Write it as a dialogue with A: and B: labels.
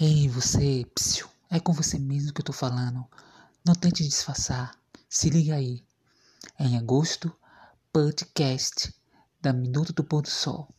A: Ei, você, psiu, é com você mesmo que eu tô falando. Não tente disfarçar. Se liga aí. É em agosto, podcast da Minuto do Pôr do Sol.